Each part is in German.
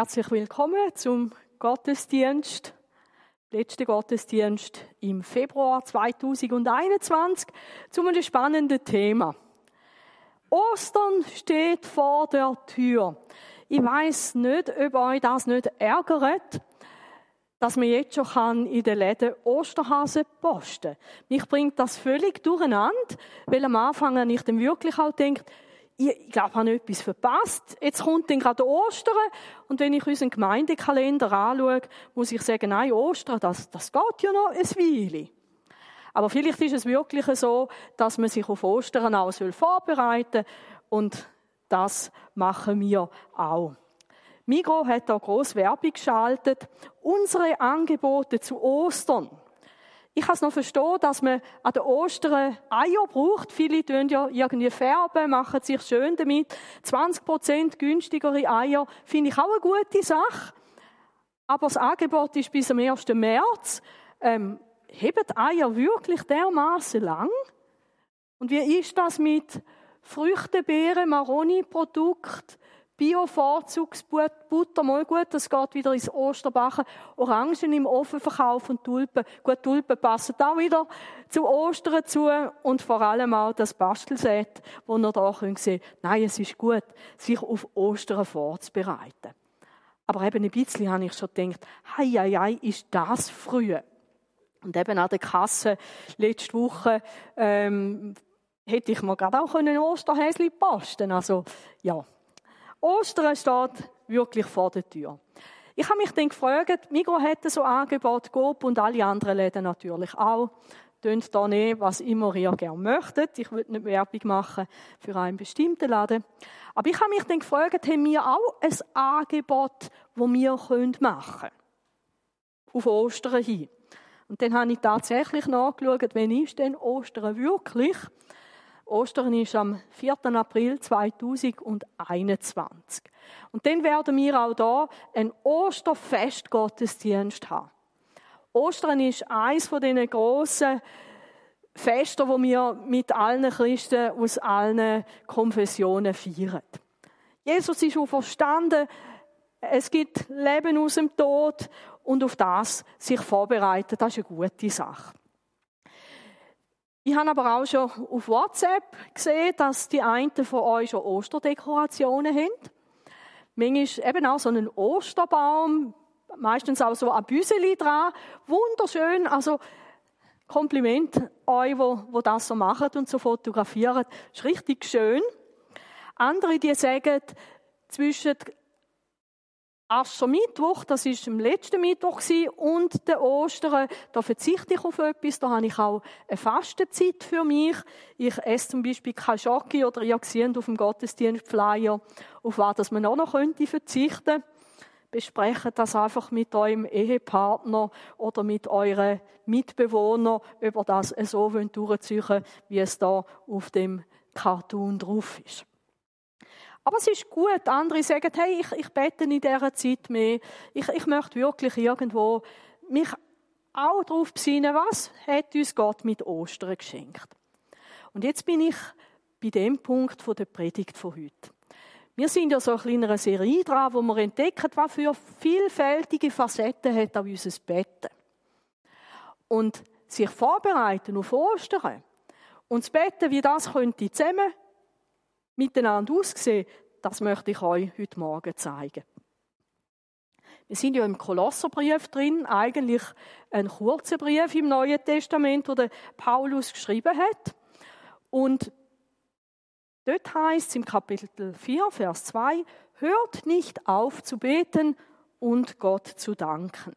Herzlich willkommen zum Gottesdienst, letzten Gottesdienst im Februar 2021 zu einem spannenden Thema. Ostern steht vor der Tür. Ich weiß nicht, ob euch das nicht ärgert, dass man jetzt schon kann in den Läden Osterhasen posten. Mich bringt das völlig durcheinander, weil am Anfang ich dann wirklich auch denkt, ich glaube, ich habe etwas verpasst. Jetzt kommt dann gerade Ostern. Und wenn ich unseren Gemeindekalender anschaue, muss ich sagen, nein, Ostern, das, das geht ja noch ein Weile. Aber vielleicht ist es wirklich so, dass man sich auf Ostern auch vorbereiten soll. Und das machen wir auch. Migro hat da groß Werbung geschaltet. Unsere Angebote zu Ostern. Ich kann es noch verstehen, dass man an den Ostern Eier braucht. Viele tun ja irgendwie färben, machen sich schön damit. 20% günstigere Eier finde ich auch eine gute Sache. Aber das Angebot ist bis am 1. März. Ähm, heben Eier wirklich dermaßen lang? Und wie ist das mit Früchten, Beeren, Maroni-Produkten? Bio-Vorzugsbutter, mal gut, das geht wieder ins Osterbachen. Orangen im Ofen verkaufen und Tulpen. Gut, Tulpen passen auch wieder zu Ostern zu und vor allem auch das Bastelset, wo ihr da sehen könnt. Nein, es ist gut, sich auf Ostern vorzubereiten. Aber eben ein bisschen habe ich schon gedacht, hei, hei, hei, ist das früh? Und eben an der Kasse letzte Woche ähm, hätte ich mir gerade auch ein Osterhäschen posten Also, ja, Ostern steht wirklich vor der Tür. Ich habe mich dann gefragt, Migro hätte so Angebot, Coop und alle anderen Läden natürlich auch. Tönt da nehmen, was immer ihr gerne möchtet. Ich will nicht Werbung machen für einen bestimmten Laden. Aber ich habe mich dann gefragt, haben wir auch ein Angebot, das wir machen können? Auf Ostern hin. Und dann habe ich tatsächlich nachgeschaut, wenn ist denn Ostern wirklich? Ostern ist am 4. April 2021. Und dann werden wir auch da einen Osterfest-Gottesdienst haben. Ostern ist eines von diesen grossen Feste, wo wir mit allen Christen aus allen Konfessionen feiern. Jesus ist verstanden. Es gibt Leben aus dem Tod und auf das sich vorbereiten, das ist eine gute Sache. Ich habe aber auch schon auf WhatsApp gesehen, dass die einen von euch schon Osterdekorationen haben. Manchmal eben auch so einen Osterbaum, meistens auch so ein Büseli dran. Wunderschön, also Kompliment euch, wo, wo das so machen und so fotografieren. Das ist richtig schön. Andere, die sagen, zwischen Aschermittwoch, das ist am letzten Mittwoch und der Ostern, da verzichte ich auf etwas, da habe ich auch eine Fastenzeit für mich. Ich esse zum Beispiel kein Schocke oder ihr seht auf dem Gottesdienstflyer, auf was man auch noch könnte verzichten. Besprecht das einfach mit eurem Ehepartner oder mit euren Mitbewohnern, über das so durchziehen wie es da auf dem Cartoon drauf ist. Aber es ist gut. Andere sagen, hey, ich, ich bete in dieser Zeit mehr. Ich, ich möchte wirklich irgendwo mich auch darauf besinnen, was hat uns Gott mit Ostern geschenkt. Und jetzt bin ich bei dem Punkt der Predigt von heute. Wir sind ja so in einer Serie dran, wo wir entdecken, was für vielfältige Facetten hat auch unser Betten. Und sich vorbereiten auf Ostern und das Betten, wie das könnte zusammen miteinander aussehen, das möchte ich euch heute Morgen zeigen. Wir sind ja im Kolosserbrief drin, eigentlich ein kurzer Brief im Neuen Testament, wo der Paulus geschrieben hat. Und dort heißt es im Kapitel 4, Vers 2, hört nicht auf zu beten und Gott zu danken.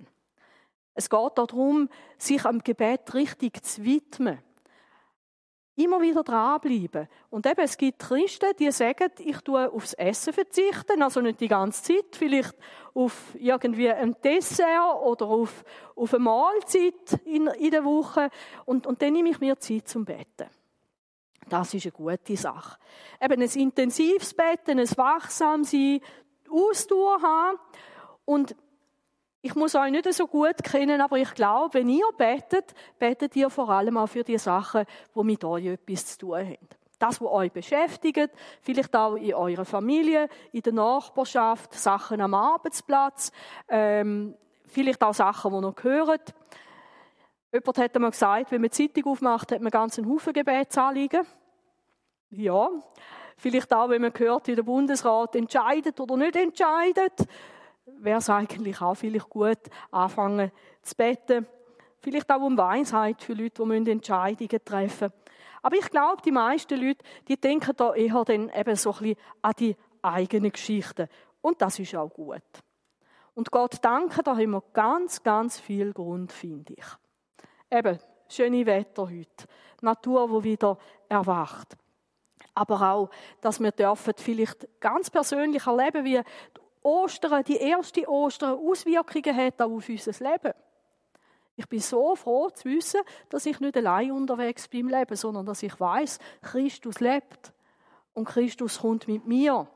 Es geht darum, sich am Gebet richtig zu widmen. Immer wieder dranbleiben. Und eben, es gibt Christen, die sagen, ich tue aufs Essen verzichten, also nicht die ganze Zeit, vielleicht auf irgendwie ein Dessert oder auf, auf eine Mahlzeit in, in der Woche. Und, und dann nehme ich mir Zeit zum Betten. Das ist eine gute Sache. Eben ein intensives Betten, ein Wachsamsein, Ausdauer haben. Und ich muss euch nicht so gut kennen, aber ich glaube, wenn ihr betet, betet ihr vor allem auch für die Sachen, die mit euch etwas zu tun haben. Das, was euch beschäftigt, vielleicht auch in eurer Familie, in der Nachbarschaft, Sachen am Arbeitsplatz, ähm, vielleicht auch Sachen, die noch gehören. Jemand hat einmal gesagt, wenn man die Zeitung aufmacht, hat man ganz einen Haufen Gebetsanliegen. Ja, vielleicht auch, wenn man hört, wie der Bundesrat entscheidet oder nicht entscheidet, wäre es eigentlich auch vielleicht gut, anfangen zu beten. Vielleicht auch um Weisheit für Leute, die Entscheidungen treffen müssen. Aber ich glaube, die meisten Leute, die denken da eher dann eben so ein an die eigenen Geschichten. Und das ist auch gut. Und Gott danken, da haben wir ganz, ganz viel Grund, finde ich. Eben, schöne Wetter heute. Natur, wo wieder erwacht. Aber auch, dass wir dürfen vielleicht ganz persönlich erleben, wie die Ostern, die erste Ostern Auswirkungen hat auf unser Leben. Ich bin so froh zu wissen, dass ich nicht allein unterwegs bin im Leben, sondern dass ich weiß, Christus lebt und Christus kommt mit mir.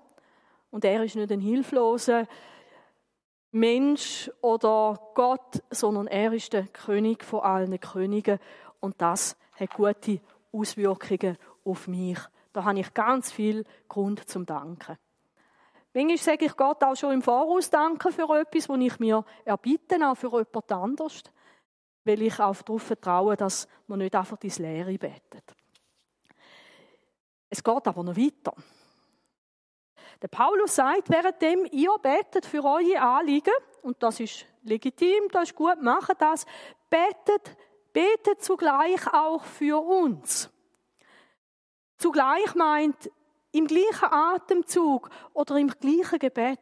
Und er ist nicht ein hilfloser Mensch oder Gott, sondern er ist der König von allen Königen und das hat gute Auswirkungen auf mich. Da habe ich ganz viel Grund zum Danken. Manchmal sage ich Gott auch schon im Voraus Danke für etwas, was ich mir erbitte, auch für jemand anderes weil ich auch darauf vertraue, dass man nicht einfach ins Leere betet. Es geht aber noch weiter. Der Paulus sagt, währenddem ihr betet für eure Anliegen, und das ist legitim, das ist gut, macht das, betet, betet zugleich auch für uns. Zugleich meint im gleichen Atemzug oder im gleichen Gebet.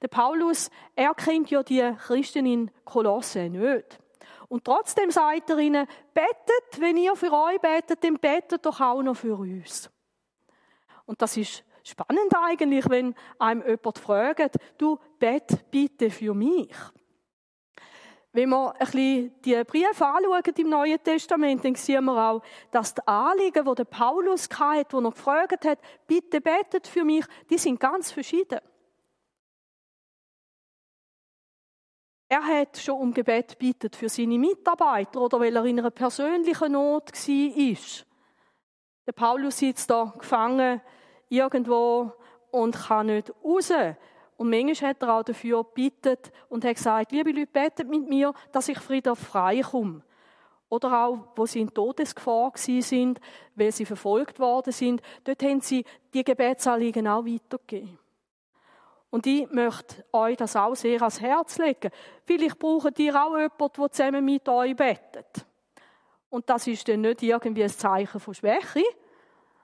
Der Paulus, er kennt ja die Christen in Kolosse nicht. Und trotzdem sagt er ihnen, betet, wenn ihr für euch betet, dann betet doch auch noch für uns. Und das ist spannend eigentlich, wenn einem jemand fragt, du bet bitte für mich. Wenn wir ein bisschen die Briefe anschauen im Neuen Testament, dann sehen wir auch, dass die Anliegen, die der Paulus hatte, wo er gefragt hat, bitte betet für mich, die sind ganz verschieden. Er hat schon um Gebet bittet für seine Mitarbeiter oder weil er in einer persönlichen Not war. Der Paulus sitzt da gefangen irgendwo und kann nicht raus. Und manchmal hat er auch dafür gebeten und hat gesagt, liebe Leute, betet mit mir, dass ich Frieden frei komme. Oder auch, wo sie in Todesgefahr sind, weil sie verfolgt worden sind, dort haben sie die Gebetsanliegen auch weitergegeben. Und ich möchte euch das auch sehr ans Herz legen. Vielleicht braucht ihr auch jemanden, der zusammen mit euch betet. Und das ist dann nicht irgendwie ein Zeichen von Schwäche,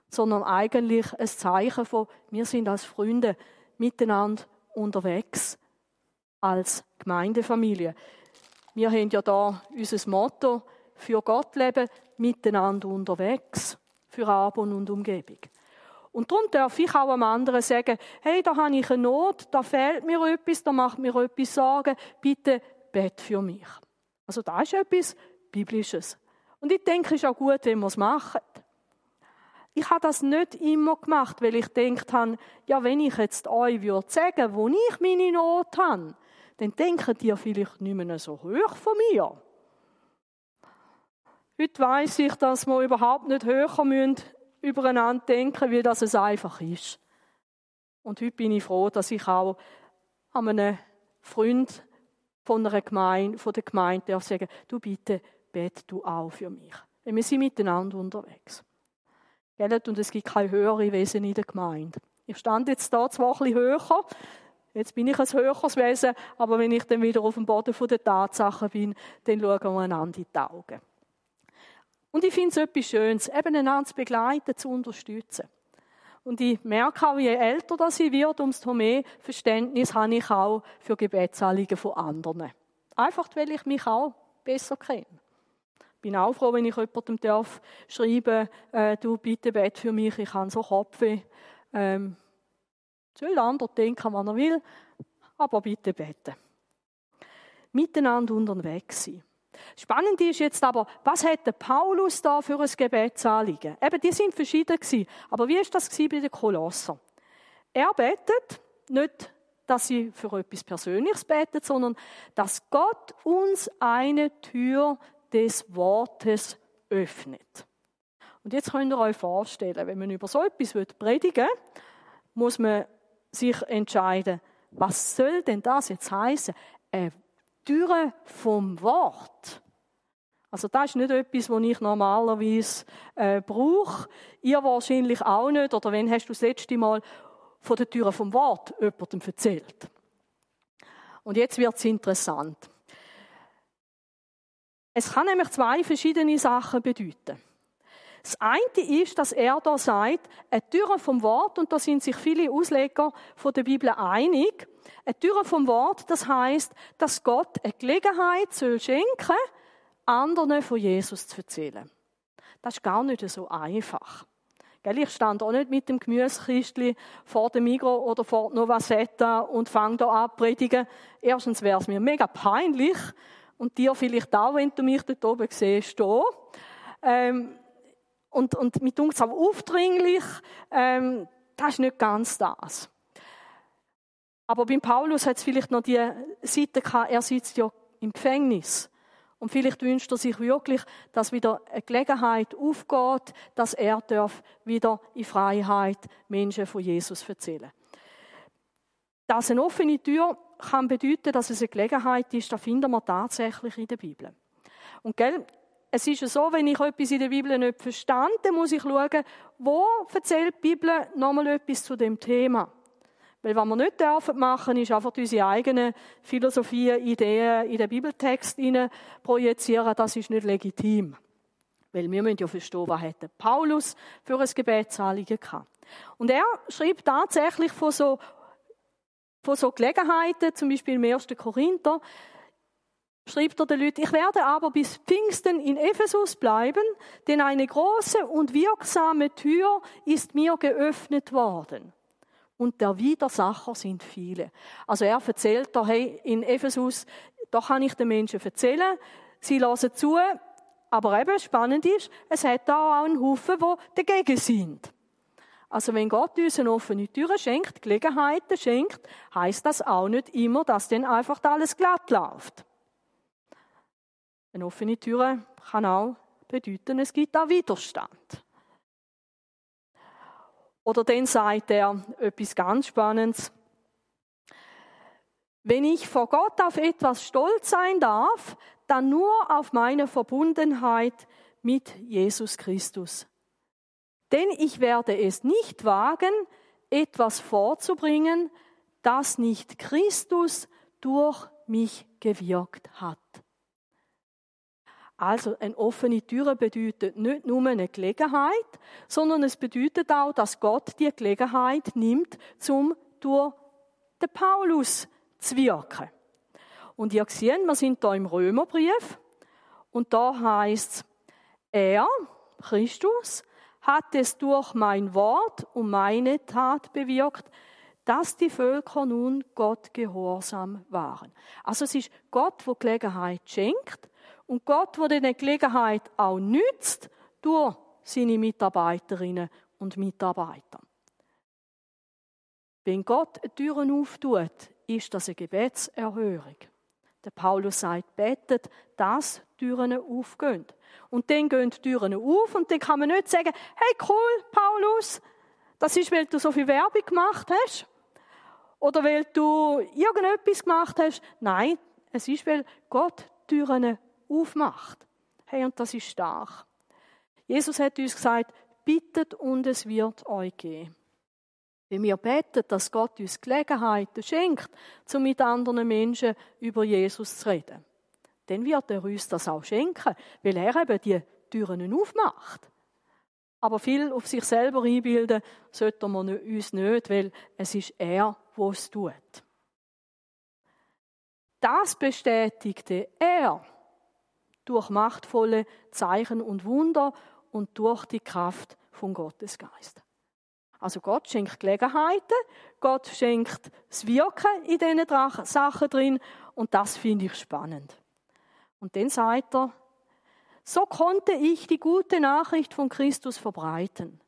sondern eigentlich ein Zeichen von, wir sind als Freunde miteinander unterwegs, als Gemeindefamilie. Wir haben ja da unser Motto, für Gott leben, miteinander unterwegs, für Abend und Umgebung. Und darum darf ich auch am anderen sagen, hey, da habe ich eine Not, da fehlt mir etwas, da macht mir etwas Sorgen, bitte bet für mich. Also da ist etwas Biblisches. Und ich denke, es ist auch gut, wenn wir es machen. Ich habe das nicht immer gemacht, weil ich gedacht habe, ja, wenn ich jetzt euch würde sagen, wo ich meine Not habe, dann denken die vielleicht nicht mehr so hoch von mir. Heute weiss ich, dass wir überhaupt nicht höher müssen übereinander denken, wie das es einfach ist. Und heute bin ich froh, dass ich auch an einem Freund von einer Gemeinde, von der Gemeinde darf sagen, du bitte, bet du auch für mich. Wir sind miteinander unterwegs. Und es gibt keine höhere Wesen in der Gemeinde. Ich stand jetzt da zwar ein bisschen höher, jetzt bin ich ein höheres Wesen, aber wenn ich dann wieder auf dem Boden der Tatsachen bin, dann schauen wir einander in die Augen. Und ich finde es etwas Schönes, eben einander zu begleiten, zu unterstützen. Und ich merke auch, je älter das ich werde, umso mehr Verständnis habe ich auch für Gebetsanliegen von anderen. Einfach, weil ich mich auch besser kenne. Bin auch froh, wenn ich jemandem darf schreiben, äh, du bitte bet für mich, ich habe so Kopfweh. Ähm, soll andere denken, was er will, aber bitte beten. Miteinander unterwegs sein. Spannend ist jetzt aber, was hat der Paulus da für ein Gebetsanliegen? Eben, die sind verschieden gewesen. Aber wie ist das bei den Kolosser? Er betet nicht, dass sie für etwas Persönliches betet, sondern dass Gott uns eine Tür des Wortes öffnet. Und jetzt könnt ihr euch vorstellen, wenn man über so etwas predigen will, muss man sich entscheiden, was soll denn das jetzt heißen? Eine Türe vom Wort. Also das ist nicht etwas, was ich normalerweise äh, brauche. Ihr wahrscheinlich auch nicht. Oder wenn hast du das letzte Mal von der Türe vom Wort jemandem erzählt? Und jetzt wird es interessant. Es kann nämlich zwei verschiedene Sachen bedeuten. Das eine ist, dass er da sagt, eine Türe vom Wort, und da sind sich viele Ausleger von der Bibel einig, eine Türe vom Wort, das heißt, dass Gott eine Gelegenheit soll schenken, anderen von Jesus zu erzählen. Das ist gar nicht so einfach. Ich stand auch nicht mit dem Gemüsekistchen vor dem Migro oder vor Nova Seta und fange da an zu predigen. Erstens wäre es mir mega peinlich und dir vielleicht auch, wenn du mich dort oben siehst, da. Ähm, und, und mit uns auch aufdringlich, ähm, das ist nicht ganz das. Aber beim Paulus hat es vielleicht noch die Seite gehabt, er sitzt ja im Gefängnis. Und vielleicht wünscht er sich wirklich, dass wieder eine Gelegenheit aufgeht, dass er darf wieder in Freiheit Menschen von Jesus erzählen. Dass eine offene Tür kann bedeuten, dass es eine Gelegenheit ist, das finden wir tatsächlich in der Bibel. Und gell, es ist ja so, wenn ich etwas in der Bibel nicht verstand, dann muss ich schauen, wo erzählt die Bibel nochmal etwas zu dem Thema. Weil was wir nicht dürfen machen, ist einfach unsere eigenen Philosophie, Ideen in den Bibeltext projizieren. Das ist nicht legitim. Weil wir müssen ja verstehen, was hat Paulus für ein Gebetsanliegen gehabt. Und er schreibt tatsächlich von so, von so Gelegenheiten, zum Beispiel im 1. Korinther, schreibt er den Leuten, ich werde aber bis Pfingsten in Ephesus bleiben, denn eine große und wirksame Tür ist mir geöffnet worden. Und der Widersacher sind viele. Also er erzählt da, hey, in Ephesus, da kann ich den Menschen erzählen, sie lassen zu, aber eben spannend ist, es hat da auch einen Haufen, die dagegen sind. Also wenn Gott uns eine offene Tür schenkt, Gelegenheiten schenkt, heißt das auch nicht immer, dass dann einfach alles glatt läuft. Eine offene Tür kann auch bedeuten, es gibt auch Widerstand. Oder dann sagt er etwas ganz Spannendes. Wenn ich vor Gott auf etwas stolz sein darf, dann nur auf meine Verbundenheit mit Jesus Christus. Denn ich werde es nicht wagen, etwas vorzubringen, das nicht Christus durch mich gewirkt hat. Also eine offene Tür bedeutet nicht nur eine Gelegenheit, sondern es bedeutet auch, dass Gott die Gelegenheit nimmt, zum durch den Paulus zu wirken. Und ihr seht, wir sind da im Römerbrief und da heißt er, Christus, hat es durch mein Wort und meine Tat bewirkt, dass die Völker nun Gott gehorsam waren. Also es ist Gott, der Gelegenheit schenkt und Gott, der diese Gelegenheit auch nützt durch seine Mitarbeiterinnen und Mitarbeiter. Wenn Gott Türen auftut, ist das eine Gebetserhörung. Der Paulus sagt, betet, dass Türen aufgehen. Und dann gehen die Türen auf und dann kann man nicht sagen, hey cool, Paulus, das ist, weil du so viel Werbung gemacht hast. Oder weil du irgendetwas gemacht hast. Nein, es ist, weil Gott Türen aufmacht. Hey, und das ist stark. Jesus hat uns gesagt, bittet und es wird euch geben. Wenn wir beten, dass Gott uns Gelegenheiten schenkt, um mit anderen Menschen über Jesus zu reden, dann wird er uns das auch schenken, weil er eben die Türen aufmacht. Aber viel auf sich selber einbilden sollten wir uns nicht, weil es ist er, der es tut. Das bestätigte er durch machtvolle Zeichen und Wunder und durch die Kraft von Gottes Geist. Also Gott schenkt Gelegenheiten, Gott schenkt das Wirken in diesen Sachen drin und das finde ich spannend. Und dann sagt er, so konnte ich die gute Nachricht von Christus verbreiten,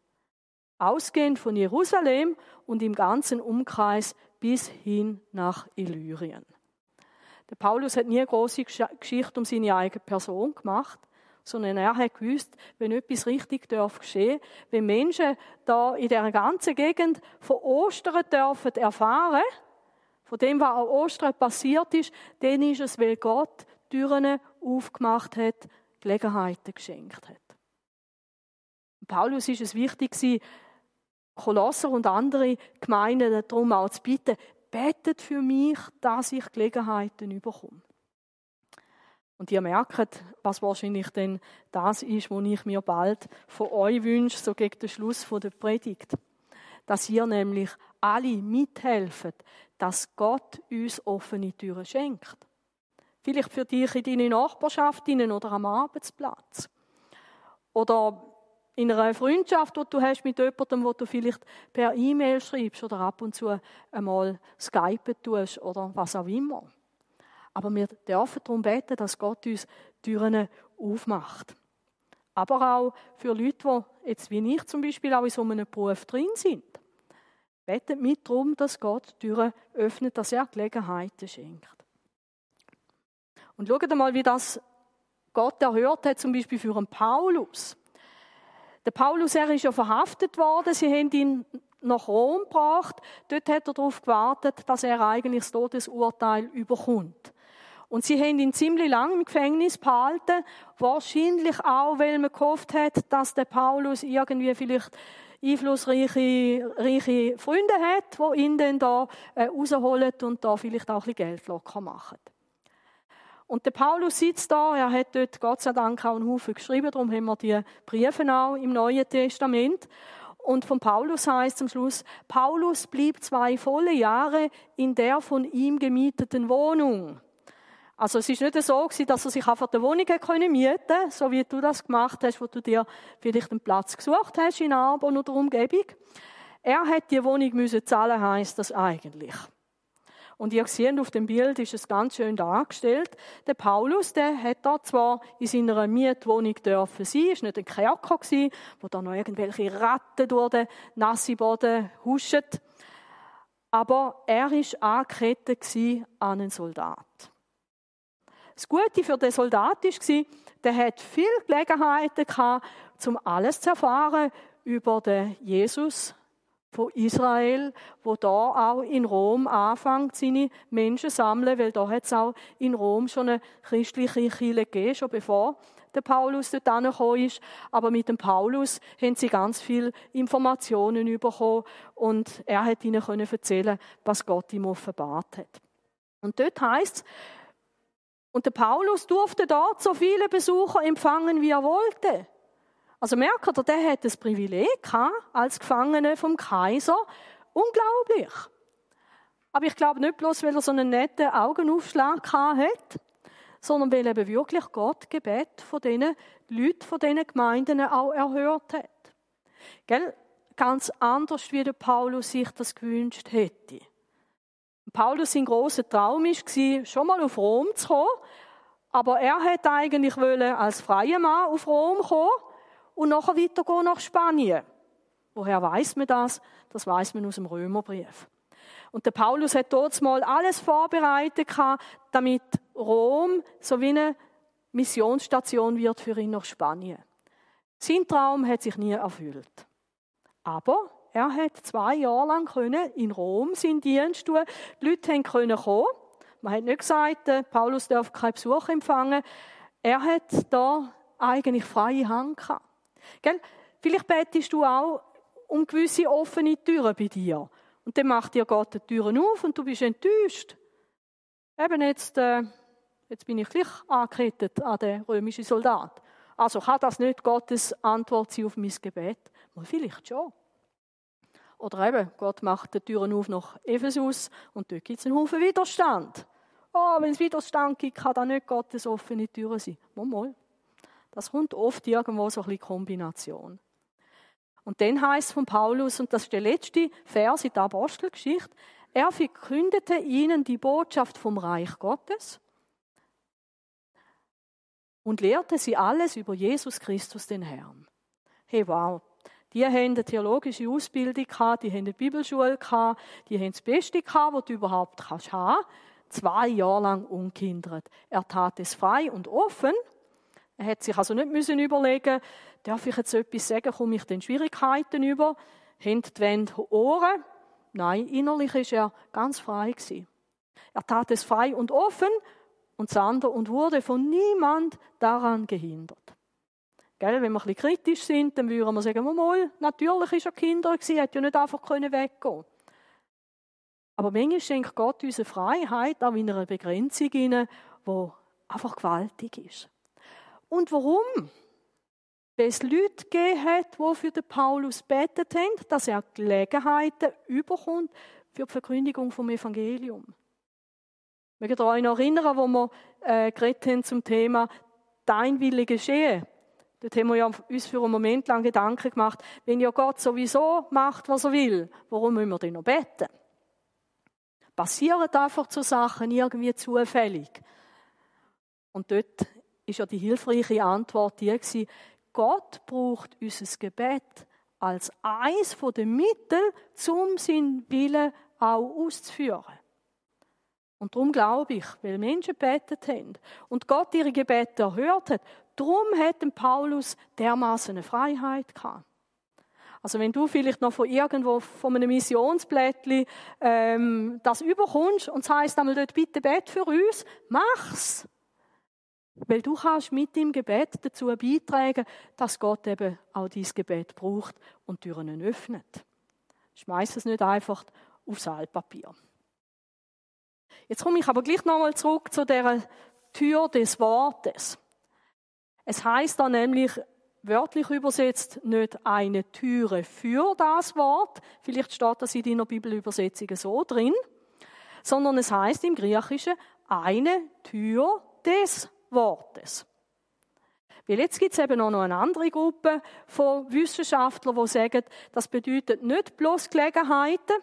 ausgehend von Jerusalem und im ganzen Umkreis bis hin nach Illyrien. Der Paulus hat nie eine große Geschichte um seine eigene Person gemacht, sondern er hat gewusst, wenn etwas richtig darf geschehen, wenn Menschen da in der ganzen Gegend von Ostern dürfen erfahren, von dem, was an Ostern passiert ist, dann ist es, weil Gott Türen aufgemacht hat, Gelegenheiten geschenkt hat. Paulus ist es wichtig, Kolosser und andere Gemeinden darum auch zu bitten, betet für mich, dass ich Gelegenheiten bekomme. Und ihr merkt, was wahrscheinlich denn das ist, was ich mir bald von euch wünsche, so gegen den Schluss der Predigt. Dass ihr nämlich alle mithelfen, dass Gott uns offene Türen schenkt. Vielleicht für dich in deine Nachbarschaft oder am Arbeitsplatz. Oder in einer Freundschaft, die du hast mit jemandem, wo du vielleicht per E-Mail schreibst oder ab und zu einmal Skype tust oder was auch immer. Aber wir dürfen darum beten, dass Gott uns Türen aufmacht. Aber auch für Leute, die jetzt wie ich zum Beispiel auch in so einem Beruf drin sind. Betet mit darum, dass Gott Türen öffnet, dass er Gelegenheiten schenkt. Und schaut mal, wie das Gott erhört hat, zum Beispiel für einen Paulus. Der Paulus, er ist ja verhaftet worden. Sie haben ihn nach Rom gebracht. Dort hat er darauf gewartet, dass er eigentlich das Todesurteil überkommt. Und sie haben ihn ziemlich lange im Gefängnis behalten. Wahrscheinlich auch, weil man gehofft hat, dass der Paulus irgendwie vielleicht einflussreiche reiche Freunde hat, die ihn dann da äh, rausholen und da vielleicht auch ein bisschen Geld locker machen. Und der Paulus sitzt da, er hat dort Gott sei Dank auch einen Haufen geschrieben, darum haben wir die Briefe auch im Neuen Testament. Und von Paulus heißt zum Schluss, Paulus blieb zwei volle Jahre in der von ihm gemieteten Wohnung. Also es ist nicht so gewesen, dass er sich einfach die Wohnung mieten so wie du das gemacht hast, wo du dir vielleicht einen Platz gesucht hast in Arbon oder Umgebung. Er hat die Wohnung müssen zahlen, heißt das eigentlich. Und ihr seht auf dem Bild ist es ganz schön dargestellt. Der Paulus, der hat da zwar in seiner Mietwohnung dürfen sein, ist nicht ein Kerker gewesen, wo da noch irgendwelche Ratten durch den nassen Boden huschen. Aber er ist angekettet an einen Soldat. Das Gute für den Soldat war, der hat viele Gelegenheiten gehabt, um alles zu erfahren über den Jesus, von Israel, wo da auch in Rom anfängt, seine Menschen sammeln, weil da hat es auch in Rom schon eine christliche Kirche gegeben, schon bevor der Paulus dort angekommen ist. Aber mit dem Paulus haben sie ganz viele Informationen bekommen und er hat ihnen können erzählen, was Gott ihm offenbart hat. Und dort heißt und der Paulus durfte dort so viele Besucher empfangen, wie er wollte. Also merkt ihr, der hat das Privileg als Gefangener vom Kaiser. Unglaublich. Aber ich glaube nicht bloß, weil er so einen netten Augenaufschlag hat, sondern weil eben wirklich Gott Gebet von diesen Leuten, von diesen Gemeinden auch erhört hat. Gell? Ganz anders, wie der Paulus sich das gewünscht hätte. Paulus sein großer Traum war, schon mal auf Rom zu kommen, aber er hätte eigentlich als freier Mann auf Rom kommen und nachher weitergehen nach Spanien. Woher weiß man das? Das weiß man aus dem Römerbrief. Und der Paulus hat dort mal alles vorbereitet, damit Rom so wie eine Missionsstation wird für ihn nach Spanien. Sein Traum hat sich nie erfüllt. Aber er hat zwei Jahre lang können in Rom seinen Dienst tun. Die Leute können kommen. Man hat nicht gesagt, Paulus darf keinen Besuch empfangen. Er hat da eigentlich freie Hand gehabt. Gell? Vielleicht betest du auch um gewisse offene Türen bei dir. Und dann macht dir Gott die Türen auf und du bist enttäuscht. Eben jetzt, äh, jetzt bin ich gleich angekettet an den römischen Soldat. Also kann das nicht Gottes Antwort sein auf mein Gebet? Mal vielleicht schon. Oder eben, Gott macht die Türen auf nach Ephesus und dort gibt es einen Haufen Widerstand. Oh, wenn es Widerstand gibt, kann da nicht Gottes offene Türen sein. Mal, mal. Das kommt oft irgendwo so ein bisschen Kombination. Und dann heißt von Paulus, und das ist der letzte Vers in der Apostelgeschichte, er verkündete ihnen die Botschaft vom Reich Gottes und lehrte sie alles über Jesus Christus, den Herrn. Hey, wow. Die haben eine theologische Ausbildung gehabt, die haben eine Bibelschule gehabt, die haben das Beste gehabt, was du überhaupt kannst haben. Zwei Jahre lang unkindert. Er tat es frei und offen Er hat sich also nicht müssen überlegen, darf ich jetzt etwas sagen, komme ich den Schwierigkeiten über? Haben die Wände Ohren? Nein, innerlich ist er ganz frei gewesen. Er tat es frei und offen und sander und wurde von niemand daran gehindert. Gell, wenn wir ein bisschen kritisch sind, dann würden wir sagen, mal, natürlich ist er Kinder gewesen, hat ja nicht einfach weggehen Aber manchmal schenkt Gott uns eine Freiheit, auch in einer Begrenzung, die einfach gewaltig ist. Und warum? Weil es Leute gegeben hat, die für den Paulus betet haben, dass er Gelegenheiten überkommt für die Verkündigung vom Evangelium. Wir können euch noch erinnern, wo wir äh, haben zum Thema Dein Wille geschehe. Dort haben wir ja uns für einen Moment lang Gedanken gemacht, wenn ja Gott sowieso macht, was er will, warum müssen wir denn noch beten? Passieren einfach so Sachen irgendwie zufällig. Und dort ist ja die hilfreiche Antwort die gewesen, Gott braucht unser Gebet als eins von den Mitteln, um seinen Willen auch auszuführen. Und darum glaube ich, weil Menschen betet haben und Gott ihre Gebete erhört hat, darum hat Paulus dermaßen eine Freiheit gehabt. Also wenn du vielleicht noch von irgendwo, von einem Missionsblättchen ähm, das überkommst und heisst einmal dort, bitte bet für uns, mach's. Weil du kannst mit dem Gebet dazu beitragen, dass Gott eben auch dieses Gebet braucht und Türen öffnet. Schmeiß es nicht einfach aufs Altpapier. Jetzt komme ich aber gleich nochmal zurück zu der Tür des Wortes. Es heißt da nämlich wörtlich übersetzt nicht eine Türe für das Wort. Vielleicht steht das in deiner Bibelübersetzung so drin. Sondern es heißt im Griechischen eine Tür des Wortes. Weil jetzt gibt es eben auch noch eine andere Gruppe von Wissenschaftlern, die sagen, das bedeutet nicht bloß Gelegenheiten,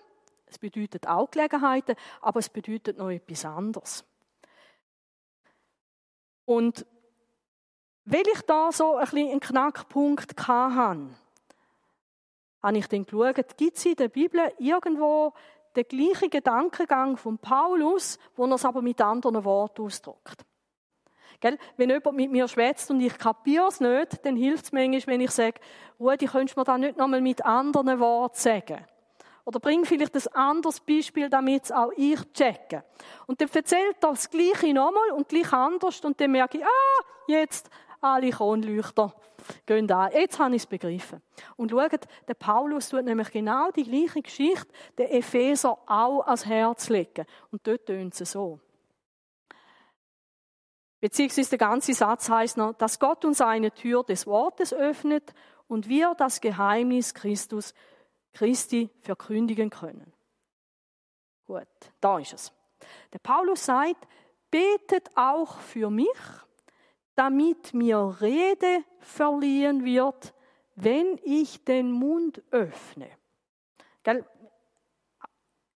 es bedeutet auch Gelegenheiten, aber es bedeutet noch etwas anderes. Und weil ich da so ein bisschen einen Knackpunkt hatte, habe ich dann geschaut, gibt es in der Bibel irgendwo den gleichen Gedankengang von Paulus, wo er es aber mit anderen Worten ausdrückt. Gell? Wenn jemand mit mir schwätzt und ich kapiere es nicht, dann hilft es manchmal, wenn ich sage, Rudi, könntest du mir das nicht nochmal mit anderen Worten sagen? Oder bring vielleicht ein anderes Beispiel, damit es auch ich checke. Und dann erzählt er das Gleiche nochmal und gleich anders und dann merke ich, ah, jetzt alle Kronleuchter gehen an. Jetzt habe ich es begriffen. Und schaut, der Paulus tut nämlich genau die gleiche Geschichte der Epheser auch ans Herz legen. Und dort tönt es so. Beziehungsweise der ganze Satz heißt noch, dass Gott uns eine Tür des Wortes öffnet und wir das Geheimnis Christus Christi verkündigen können. Gut, da ist es. Der Paulus sagt, betet auch für mich, damit mir Rede verliehen wird, wenn ich den Mund öffne. Gell?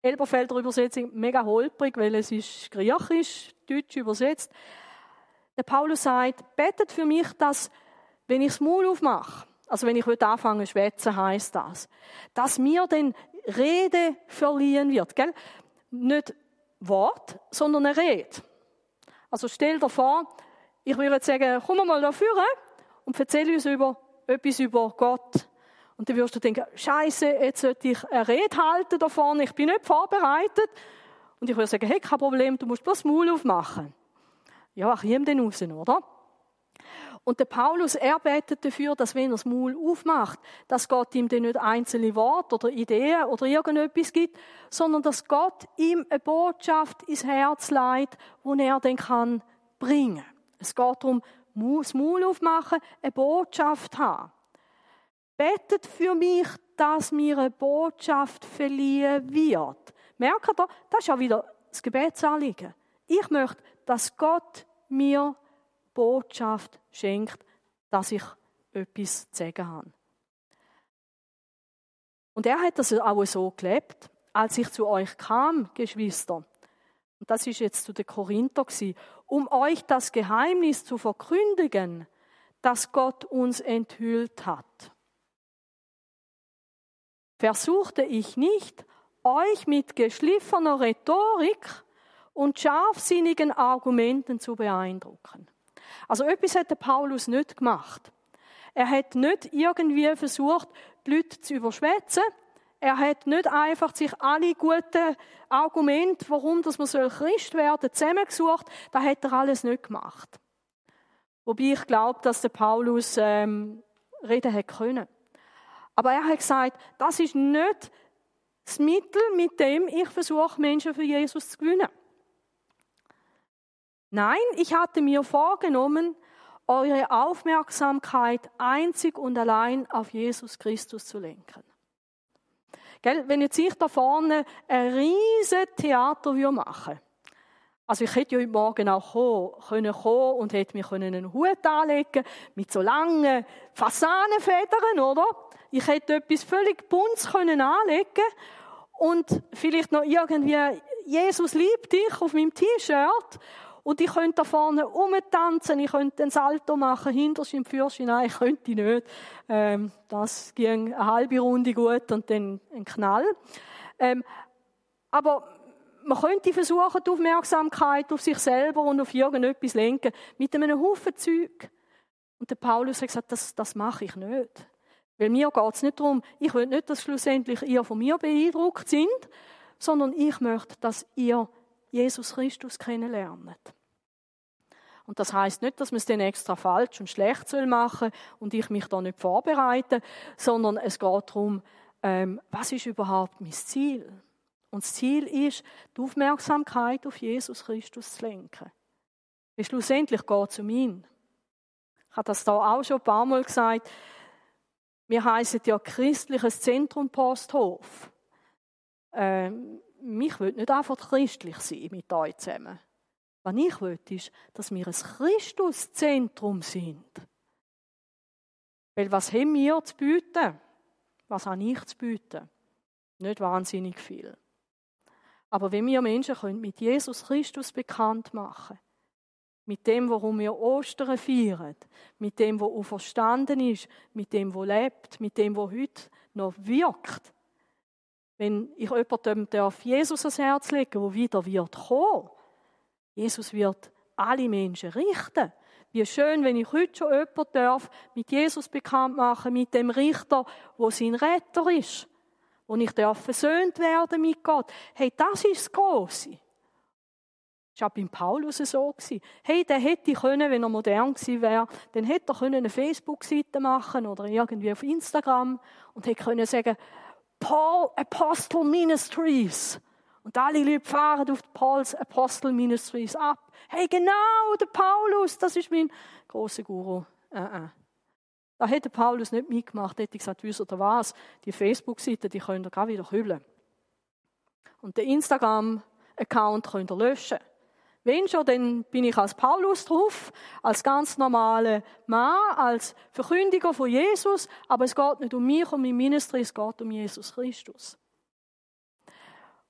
Elberfelder Übersetzung mega holprig, weil es ist griechisch, deutsch übersetzt. Der Paulus sagt, betet für mich, dass, wenn ich das Maul aufmache, also wenn ich heute anfange zu schwätzen, heißt das, dass mir denn Rede verliehen wird, gell? Nicht Wort, sondern eine Rede. Also stell dir vor, ich würde sagen, komm mal da vorne und erzähl uns über, etwas über Gott. Und dann wirst du denken, Scheiße, jetzt sollte ich eine Rede halten da vorne, ich bin nicht vorbereitet. Und ich würde sagen, hey, kein Problem, du musst bloß Maul aufmachen. Ja, ich ihm den raus, oder? Und der Paulus, er betet dafür, dass wenn er das Maul aufmacht, dass Gott ihm dann nicht einzelne Worte oder Ideen oder irgendetwas gibt, sondern dass Gott ihm eine Botschaft ins Herz leitet, die er dann kann bringen. Es geht darum, das Maul aufmachen, eine Botschaft haben. Betet für mich, dass mir eine Botschaft verliehen wird. Merkt ihr, das ist ja wieder das Gebetsanliegen. Ich möchte, dass Gott mir Botschaft schenkt, dass ich etwas zu sagen habe. Und er hat das auch so gelebt, als ich zu euch kam, Geschwister. Und das ist jetzt zu den Korinther um euch das Geheimnis zu verkündigen, das Gott uns enthüllt hat. Versuchte ich nicht, euch mit geschliffener Rhetorik und scharfsinnigen Argumenten zu beeindrucken. Also etwas hat Paulus nicht gemacht. Er hat nicht irgendwie versucht, die Leute zu überschwätzen. Er hat nicht einfach sich alle guten Argumente, warum dass man Christ werden soll, zusammengesucht. Das hat er alles nicht gemacht. Wobei ich glaube, dass der Paulus ähm, reden hätte können. Aber er hat gesagt, das ist nicht das Mittel, mit dem ich versuche, Menschen für Jesus zu gewinnen. Nein, ich hatte mir vorgenommen, eure Aufmerksamkeit einzig und allein auf Jesus Christus zu lenken. Gell? Wenn jetzt ich da vorne ein riesen Theater machen würde, also ich hätte ja heute Morgen auch kommen, können und hätte mir einen Hut anlegen mit so langen Fasanenfedern, oder? Ich hätte etwas völlig buntes können anlegen und vielleicht noch irgendwie Jesus liebt dich auf meinem T-Shirt und ich könnte da vorne rumtanzen, ich könnte einen Salto machen, hinterst im nein, ich könnte nicht. Ähm, das ging eine halbe Runde gut und dann ein Knall. Ähm, aber man könnte versuchen, die Aufmerksamkeit auf sich selber und auf irgendetwas lenken, mit einem Haufen Zeug. Und der Paulus hat gesagt, das, das mache ich nicht. Weil mir geht es nicht darum, ich will nicht, dass schlussendlich ihr von mir beeindruckt sind, sondern ich möchte, dass ihr Jesus Christus kennenlernt. Und das heißt nicht, dass man es dann extra falsch und schlecht soll machen und ich mich da nicht vorbereite, sondern es geht darum, ähm, was ist überhaupt mein Ziel? Und das Ziel ist, die Aufmerksamkeit auf Jesus Christus zu lenken. Weil schlussendlich geht es um ihn. Ich habe das da auch schon ein paar Mal gesagt. Wir heißen ja christliches Zentrum Posthof. Ähm, mich will nicht einfach christlich sein mit euch zusammen. Was ich will, ist, dass wir ein Christuszentrum sind. Weil was haben wir zu bieten? Was habe ich zu bieten? Nicht wahnsinnig viel. Aber wenn wir Menschen können mit Jesus Christus bekannt machen, mit dem, worum wir Ostern feiern, mit dem, wo auferstanden ist, mit dem, wo lebt, mit dem, wo heute noch wirkt. Wenn ich jemandem darf Jesus ans Herz legen, wo wieder wird kommen, Jesus wird alle Menschen richten. Wie schön, wenn ich heute schon jemanden darf mit Jesus bekannt machen, mit dem Richter, wo sein Retter ist wo ich darf versöhnt werden mit Gott. Hey, das ist das Grosse. Das war auch beim Paulus so. Hey, der hätte können, wenn er modern gewesen wäre, dann hätte er eine Facebook-Seite machen oder irgendwie auf Instagram und hätte können sagen, Paul Apostle Ministries. Und alle Leute fahren auf Pauls Apostle Ministries ab. Hey, genau, der Paulus, das ist mein großer Guru. Uh -uh. Da hätte Paulus nicht mitgemacht, hätte gesagt, wisst ihr was, die Facebook-Seite, die könnt ihr gerade wieder kübeln. Und den Instagram-Account könnt ihr löschen. Wenn schon, dann bin ich als Paulus drauf, als ganz normaler Mann, als Verkündiger von Jesus, aber es geht nicht um mich und mein Ministry, es geht um Jesus Christus.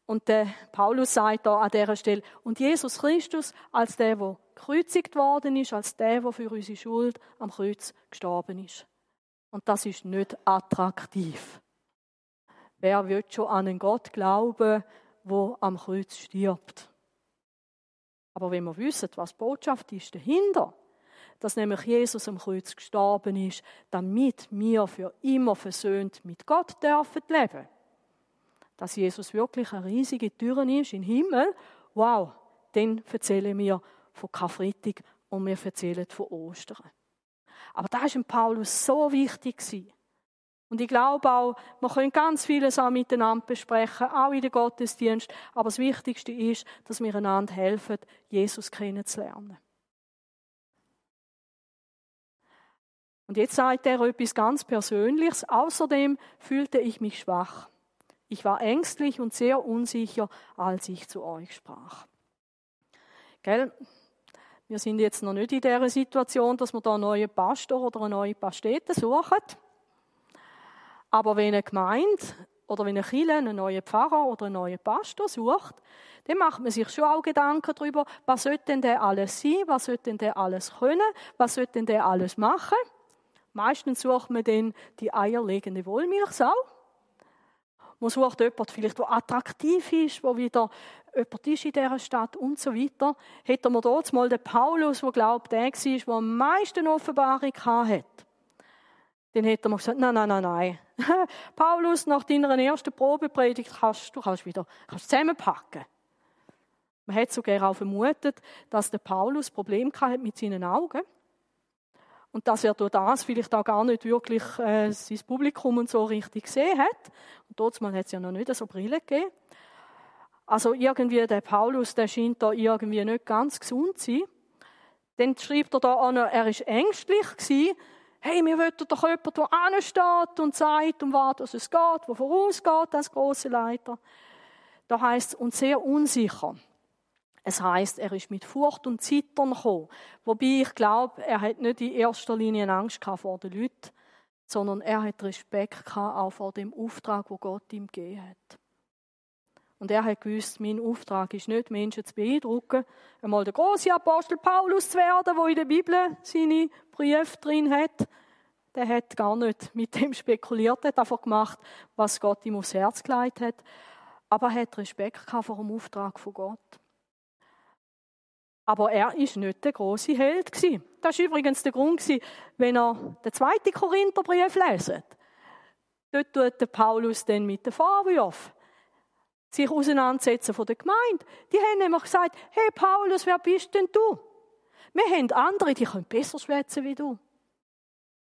Und der Paulus sagt da an dieser Stelle, und Jesus Christus als der, der gekreuzigt worden ist, als der, der für unsere Schuld am Kreuz gestorben ist. Und das ist nicht attraktiv. Wer wird schon an einen Gott glauben, wo am Kreuz stirbt? Aber wenn wir wissen, was die Botschaft ist dahinter, dass nämlich Jesus am Kreuz gestorben ist, damit wir für immer versöhnt mit Gott dürfen leben dass Jesus wirklich eine riesige Tür ist den Himmel, wow, dann erzählen wir von Karfreitag und wir erzählen von Ostern. Aber das ist Paulus so wichtig Und ich glaube auch, wir können ganz vieles auch miteinander besprechen, auch in den Gottesdienst. Aber das Wichtigste ist, dass wir einander helfen, Jesus kennenzulernen. Und jetzt sagt er etwas ganz Persönliches. Außerdem fühlte ich mich schwach. Ich war ängstlich und sehr unsicher, als ich zu euch sprach. Gell? Wir sind jetzt noch nicht in der Situation, dass wir da einen neuen Pastor oder eine neue Pastete suchen. Aber wenn eine Gemeinde oder wenn eine Kirche einen neuen Pfarrer oder einen neuen Pastor sucht, dann macht man sich schon auch Gedanken darüber, was sollte denn der alles sein, was sollte denn der alles können, was sollte denn der alles machen. Meistens sucht man dann die eierlegende Wollmilchsau Man sucht jemanden vielleicht, der attraktiv ist, wo wieder jemand ist in dieser Stadt und so weiter. Hätten wir dort mal den Paulus, der glaubt, der war, der am meisten Offenbarung hatte. Dann hätte man gesagt, nein, nein, nein, nein. Paulus, nach deiner ersten Probepredigt kannst du kannst wieder kannst zusammenpacken. Man hat sogar auch vermutet, dass der Paulus Problem hatte mit seinen Augen. Und dass er durch das vielleicht auch gar nicht wirklich äh, sein Publikum und so richtig gesehen hat. Und dort hat es ja noch nicht so Brille gegeben. Also irgendwie der Paulus, der scheint da irgendwie nicht ganz gesund zu sein. Dann schreibt er da an, er ist ängstlich gewesen. Hey, wir wollten doch jemanden, der ansteht und sagt, um was es geht, wo vorausgeht als große Leiter. Da heißt es, und sehr unsicher. Es heißt, er ist mit Furcht und Zittern gekommen. Wobei ich glaube, er hat nicht in erster Linie Angst vor den Leuten, sondern er hat Respekt auch vor dem Auftrag, wo Gott ihm gegeben hat. Und er hat gewusst, mein Auftrag ist nicht, Menschen zu beeindrucken, einmal der große Apostel Paulus zu werden, wo in der Bibel seine Briefe drin hat. Der hat gar nicht mit dem spekuliert, hat einfach gemacht, was Gott ihm aufs Herz gelegt hat. Aber er hat Respekt vor dem Auftrag von Gott. Aber er ist nicht der große Held gewesen. Das ist übrigens der Grund gewesen, wenn er den zweiten Korintherbrief lesen. Dort tut der Paulus dann mit den Vorwürfen sich auseinandersetzen von der Gemeinde. Die haben nämlich gesagt, hey Paulus, wer bist denn du? Wir haben andere, die können besser schwätzen wie du.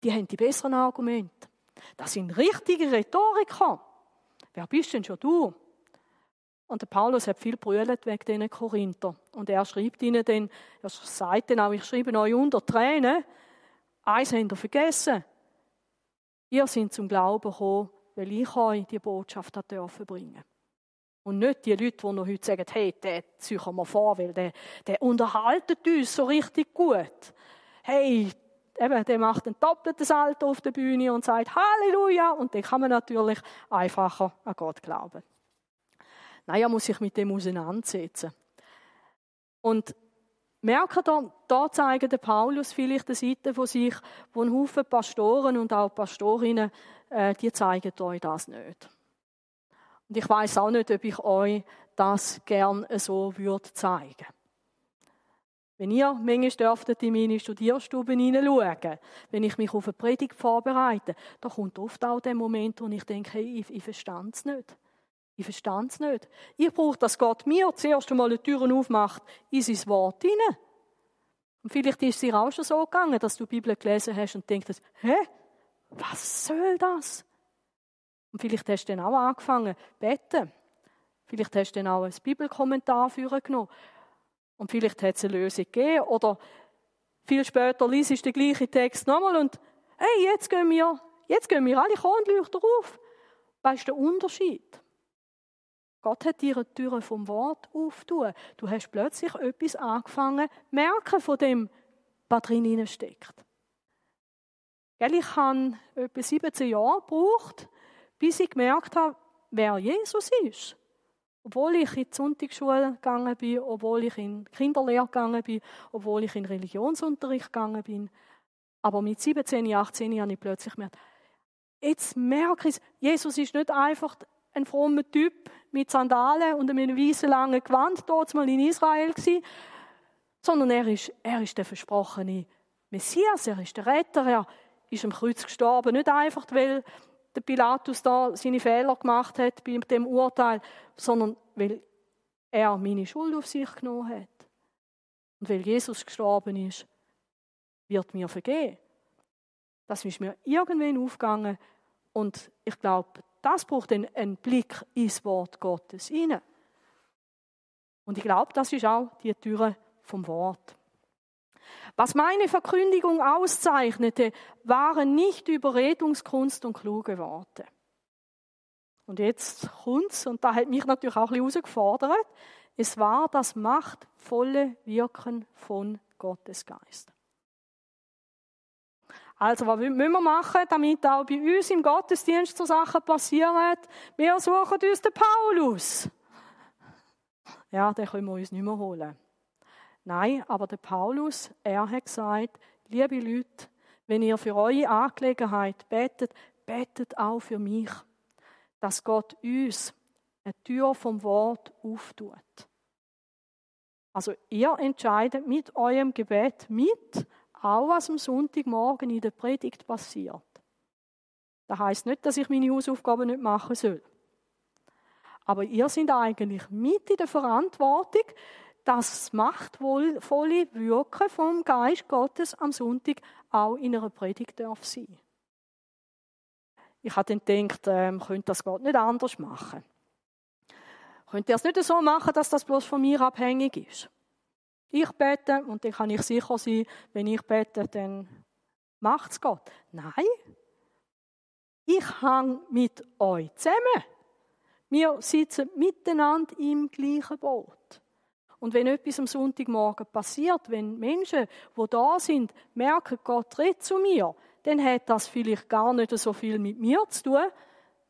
Die haben die besseren Argumente. Das sind richtige Rhetoriker. Wer bist denn schon du? Und der Paulus hat viel brüllt wegen diesen Korinther. Und er schreibt ihnen dann, er sagt dann auch, ich schreibe euch unter Tränen, eins habt ihr vergessen. Ihr seid zum Glauben gekommen, weil ich euch die Botschaft hat bringen. Und nicht die Leute, die noch heute sagen, hey, der ziehen wir vor, weil der, der unterhaltet uns so richtig gut. Hey, eben, der macht ein doppeltes Salto auf der Bühne und sagt Halleluja. Und dann kann man natürlich einfacher an Gott glauben. Er muss sich mit dem auseinandersetzen. Und merken da, da zeigen der Paulus vielleicht eine Seite von sich, wo ein Haufen Pastoren und auch Pastorinnen, äh, die zeigen euch das nicht. Und ich weiß auch nicht, ob ich euch das gern so würde zeigen. Wenn ihr manchmal in meine Studierstube hineinschauen, wenn ich mich auf eine Predigt vorbereite, da kommt oft auch der Moment, wo ich denke, hey, ich, ich verstand es nicht. Ich verstand es nicht. Ich brauche, dass Gott mir zuerst einmal die Türen aufmacht in sein Wort hinein. Und vielleicht ist es dir auch schon so gegangen, dass du die Bibel gelesen hast und denkst, hä? Was soll das? Und vielleicht hast du dann auch angefangen zu beten. Vielleicht hast du dann auch ein Bibelkommentar genommen. Und vielleicht hat es eine Lösung gegeben. Oder viel später liest du den gleichen Text nochmal und hey, jetzt gehen wir, jetzt gehen wir alle Kronleuchter auf. Was ist der Unterschied? Gott hat dir die Türen vom Wort auftun. Du hast plötzlich etwas angefangen zu merken von dem, was drin steckt. Ich habe etwa 17 Jahre gebraucht, bis ich gemerkt habe, wer Jesus ist. Obwohl ich in die Sonntagsschule gegangen bin, obwohl ich in Kinderlehre gegangen bin, obwohl ich in Religionsunterricht gegangen bin. Aber mit 17, 18 habe ich plötzlich gemerkt, jetzt merke ich, Jesus ist nicht einfach ein frommer Typ mit Sandalen und einem weißen langen Gewand, dort mal in Israel gewesen, sondern er ist, er ist der versprochene Messias, er ist der Retter, er ist am Kreuz gestorben, nicht einfach, weil der Pilatus da seine Fehler gemacht hat bei dem Urteil, sondern weil er meine Schuld auf sich genommen hat. Und weil Jesus gestorben ist, wird mir vergehen. Das ist mir irgendwann aufgegangen und ich glaube, das braucht einen, Blick ins Wort Gottes hinein. Und ich glaube, das ist auch die Türe vom Wort. Was meine Verkündigung auszeichnete, waren nicht Überredungskunst und kluge Worte. Und jetzt kommt's, und da hat mich natürlich auch ein bisschen herausgefordert, es war das machtvolle Wirken von Gottes Geist. Also, was müssen wir machen, damit auch bei uns im Gottesdienst so Sachen passieren? Wir suchen uns den Paulus. Ja, den können wir uns nicht mehr holen. Nein, aber der Paulus, er hat gesagt, liebe Leute, wenn ihr für eure Angelegenheit betet, betet auch für mich. dass Gott uns eine Tür vom Wort auftut. Also ihr entscheidet mit eurem Gebet mit, auch was am Sonntagmorgen in der Predigt passiert. Das heißt nicht, dass ich meine Hausaufgaben nicht machen soll. Aber ihr seid eigentlich mit in der Verantwortung, das machtvolle Wirken vom Geist Gottes am Sonntag auch in einer Predigt darf sein. Ich habe dann gedacht, ähm, könnte das Gott nicht anders machen. Könnt ihr es nicht so machen, dass das bloß von mir abhängig ist? Ich bete und dann kann ich sicher sein, wenn ich bete, dann macht es Gott. Nein, ich hang mit euch zusammen. Wir sitzen miteinander im gleichen Boot. Und wenn etwas am Sonntagmorgen passiert, wenn Menschen, die da sind, merken, Gott redet zu mir, dann hat das vielleicht gar nicht so viel mit mir zu tun,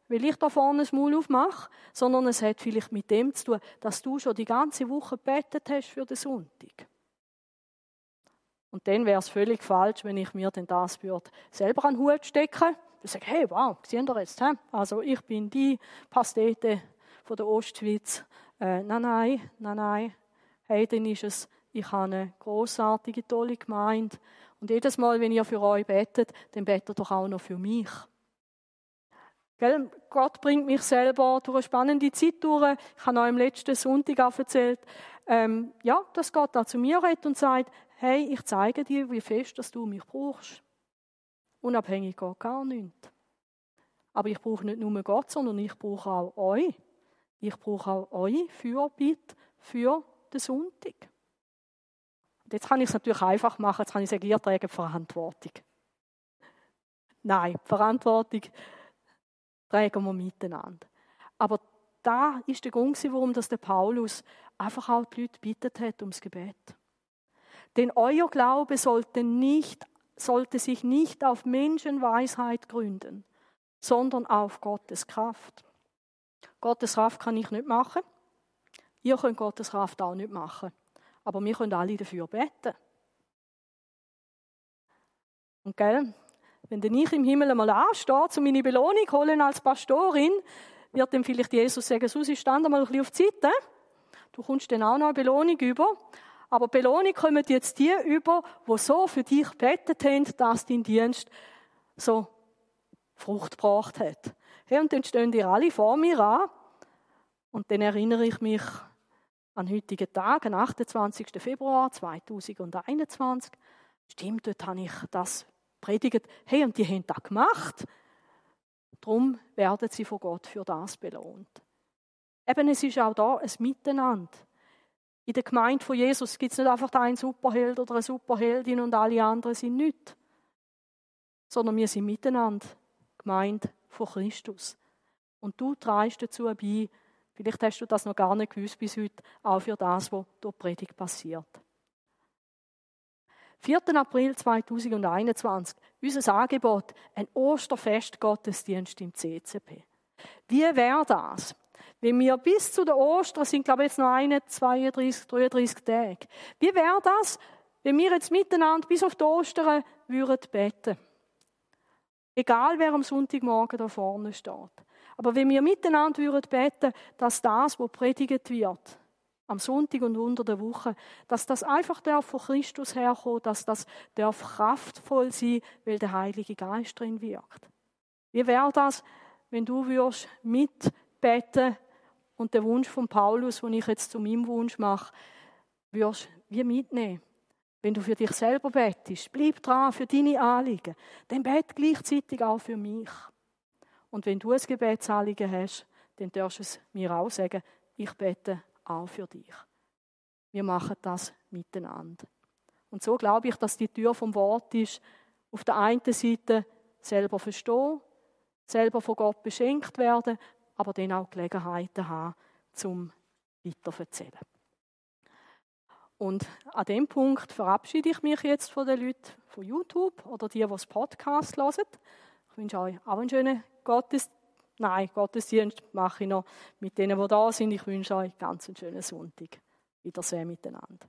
weil ich da vorne das Maul aufmache, sondern es hat vielleicht mit dem zu tun, dass du schon die ganze Woche gebetet hast für den Sonntag. Und dann wäre es völlig falsch, wenn ich mir denn das würde selber an den Hut stecken und sage, hey, wow, sehen ihr jetzt, he? also ich bin die Pastete von der Ostschweiz. Äh, nein, nein, nein, nein. Hey, dann ist es, ich habe eine großartige, tolle Gemeinde. Und jedes Mal, wenn ihr für euch betet, dann betet doch auch noch für mich. Gott bringt mich selber durch eine spannende Zeit durch. Ich habe euch am letzten Sonntag auch erzählt, ähm, ja, dass Gott da zu mir redet und sagt, hey, ich zeige dir, wie fest dass du mich brauchst. Unabhängig geht gar nichts. Aber ich brauche nicht nur Gott, sondern ich brauche auch euch. Ich brauche auch euch Fürbitte für den Sonntag. Und jetzt kann ich es natürlich einfach machen, jetzt kann ich sagen, ihr trägt Verantwortung. Nein, Verantwortung tragen wir miteinander. Aber da ist der Grund, warum der Paulus einfach auch die Leute bittet hat ums Gebet. Denn euer Glaube sollte, nicht, sollte sich nicht auf Menschenweisheit gründen, sondern auf Gottes Kraft. Gottes Kraft kann ich nicht machen. Ihr könnt Gottes Kraft auch nicht machen. Aber wir können alle dafür beten. Und gell, wenn dann ich im Himmel einmal anstehe, um meine Belohnung holen als Pastorin, wird dann vielleicht Jesus sagen, Susi, stand einmal ein bisschen auf die Seite. Du kommst dann auch noch eine Belohnung über. Aber Belohnung kommen jetzt die über, wo so für dich betet haben, dass dein Dienst so Frucht gebracht hat. Hey, und dann stehen die alle vor mir an. Und dann erinnere ich mich an heutigen Tag, den 28. Februar 2021. Stimmt, dort habe ich das predigt, hey, und die haben das gemacht. Darum werden sie von Gott für das belohnt. Eben, es ist auch da ein Miteinander. In der Gemeinde von Jesus gibt es nicht einfach einen Superheld oder eine Superheldin und alle anderen sind nicht. Sondern wir sind miteinander Gemeinde von Christus. Und du trägst dazu bei, vielleicht hast du das noch gar nicht gewusst bis heute, auch für das, was durch die Predigt passiert. 4. April 2021, unser Angebot, ein Osterfest-Gottesdienst im CCP. Wie wäre das, wenn wir bis zu der Ostern sind, glaube ich, jetzt noch eine, 32, 33 Tage. Wie wäre das, wenn wir jetzt miteinander bis auf die Ostern würden beten? Egal, wer am Sonntagmorgen da vorne steht. Aber wenn wir miteinander würden beten, dass das, was predigt wird, am Sonntag und unter der Woche, dass das einfach darf von Christus herkommen, dass das darf kraftvoll sein, weil der Heilige Geist drin wirkt. Wie wäre das, wenn du würdest mitbeten und den Wunsch von Paulus, den ich jetzt zu meinem Wunsch mache, würdest wie mitnehmen? Wenn du für dich selber betest, bleib dran für deine Anliegen, dann bet gleichzeitig auch für mich. Und wenn du ein Gebetsanliegen hast, dann darfst du es mir auch sagen, ich bete auch für dich. Wir machen das miteinander. Und so glaube ich, dass die Tür vom Wort ist, auf der einen Seite selber verstehen, selber von Gott beschenkt werden, aber dann auch Gelegenheiten haben, zum weiterverzählen. Und an dem Punkt verabschiede ich mich jetzt von den Leuten von YouTube oder die, die das Podcast hören. Ich wünsche euch auch einen schönen Gottesdienst Nein, Gottesdienst mache ich noch mit denen, die da sind. Ich wünsche euch ganz einen schönen Sonntag. Wiedersehen miteinander.